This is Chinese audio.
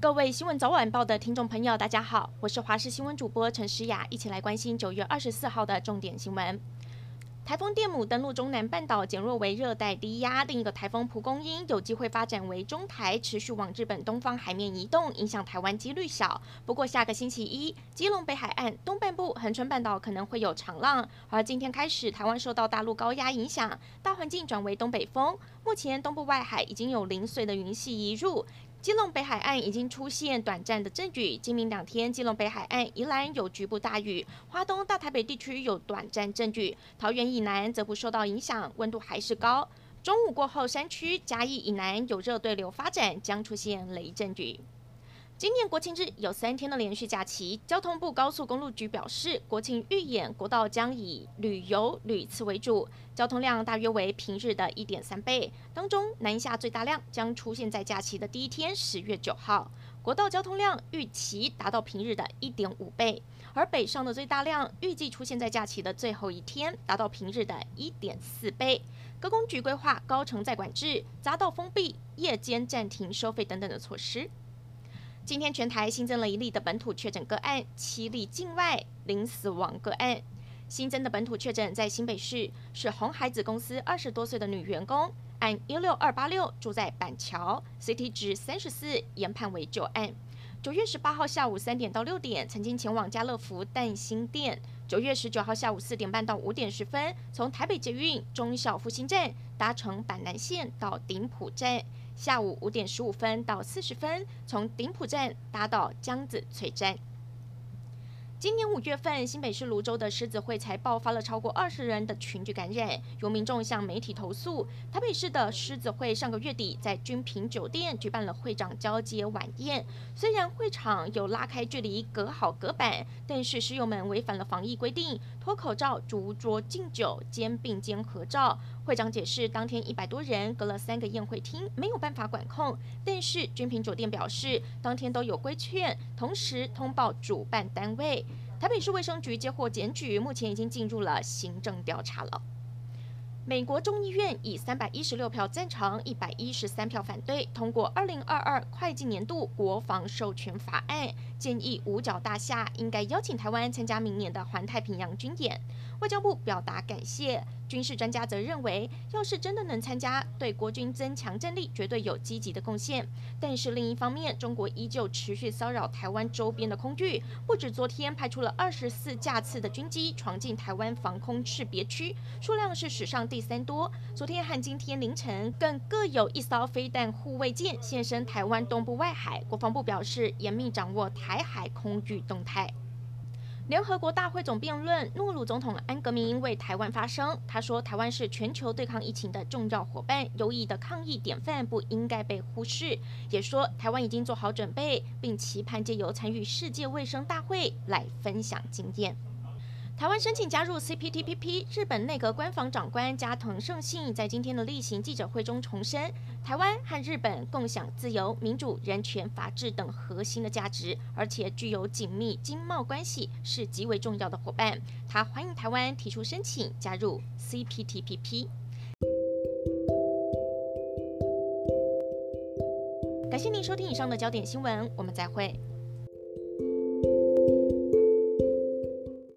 各位新闻早晚报的听众朋友，大家好，我是华视新闻主播陈诗雅，一起来关心九月二十四号的重点新闻。台风电母登陆中南半岛，减弱为热带低压。另一个台风蒲公英有机会发展为中台，持续往日本东方海面移动，影响台湾几率小。不过下个星期一，基隆北海岸东半部、恒春半岛可能会有长浪。而今天开始，台湾受到大陆高压影响，大环境转为东北风。目前东部外海已经有零碎的云系移入。基隆北海岸已经出现短暂的阵雨，今明两天基隆北海岸宜兰有局部大雨，花东大台北地区有短暂阵雨，桃园以南则不受到影响，温度还是高。中午过后，山区嘉义以南有热对流发展，将出现雷阵雨。今年国庆日有三天的连续假期，交通部高速公路局表示，国庆预演国道将以旅游旅次为主，交通量大约为平日的一点三倍。当中南下最大量将出现在假期的第一天，十月九号，国道交通量预期达到平日的一点五倍；而北上的最大量预计出现在假期的最后一天，达到平日的一点四倍。各公局规划高乘载管制、匝道封闭、夜间暂停收费等等的措施。今天全台新增了一例的本土确诊个案，七例境外零死亡个案。新增的本土确诊在新北市，是红海子公司二十多岁的女员工，案一六二八六，住在板桥，CT 值三十四，研判为旧案。九月十八号下午三点到六点，曾经前往家乐福淡新店。九月十九号下午四点半到五点十分，从台北捷运忠孝复兴站搭乘板南线到顶埔站。下午五点十五分到四十分，从顶埔站搭到江子翠站。今年五月份，新北市芦洲的狮子会才爆发了超过二十人的群聚感染，有民众向媒体投诉。台北市的狮子会上个月底在君品酒店举办了会长交接晚宴，虽然会场有拉开距离、隔好隔板，但是狮友们违反了防疫规定，脱口罩、逐桌敬酒、肩并肩合照。会长解释，当天一百多人隔了三个宴会厅，没有办法管控。但是君品酒店表示，当天都有规劝，同时通报主办单位。台北市卫生局接获检举，目前已经进入了行政调查了。美国众议院以三百一十六票赞成、一百一十三票反对通过二零二二会计年度国防授权法案，建议五角大厦应该邀请台湾参加明年的环太平洋军演。外交部表达感谢。军事专家则认为，要是真的能参加，对国军增强战力绝对有积极的贡献。但是另一方面，中国依旧持续骚扰台湾周边的空域，不止昨天派出了二十四架次的军机闯进台湾防空识别区，数量是史上第三多。昨天和今天凌晨，更各有一艘飞弹护卫舰现身台湾东部外海。国防部表示，严密掌握台海空域动态。联合国大会总辩论，诺鲁总统安格明为台湾发声。他说：“台湾是全球对抗疫情的重要伙伴，优异的抗疫典范不应该被忽视。”也说台湾已经做好准备，并期盼借由参与世界卫生大会来分享经验。台湾申请加入 CPTPP，日本内阁官房长官加藤胜信在今天的例行记者会中重申，台湾和日本共享自由、民主、人权、法治等核心的价值，而且具有紧密经贸关系，是极为重要的伙伴。他欢迎台湾提出申请加入 CPTPP。感谢您收听以上的焦点新闻，我们再会。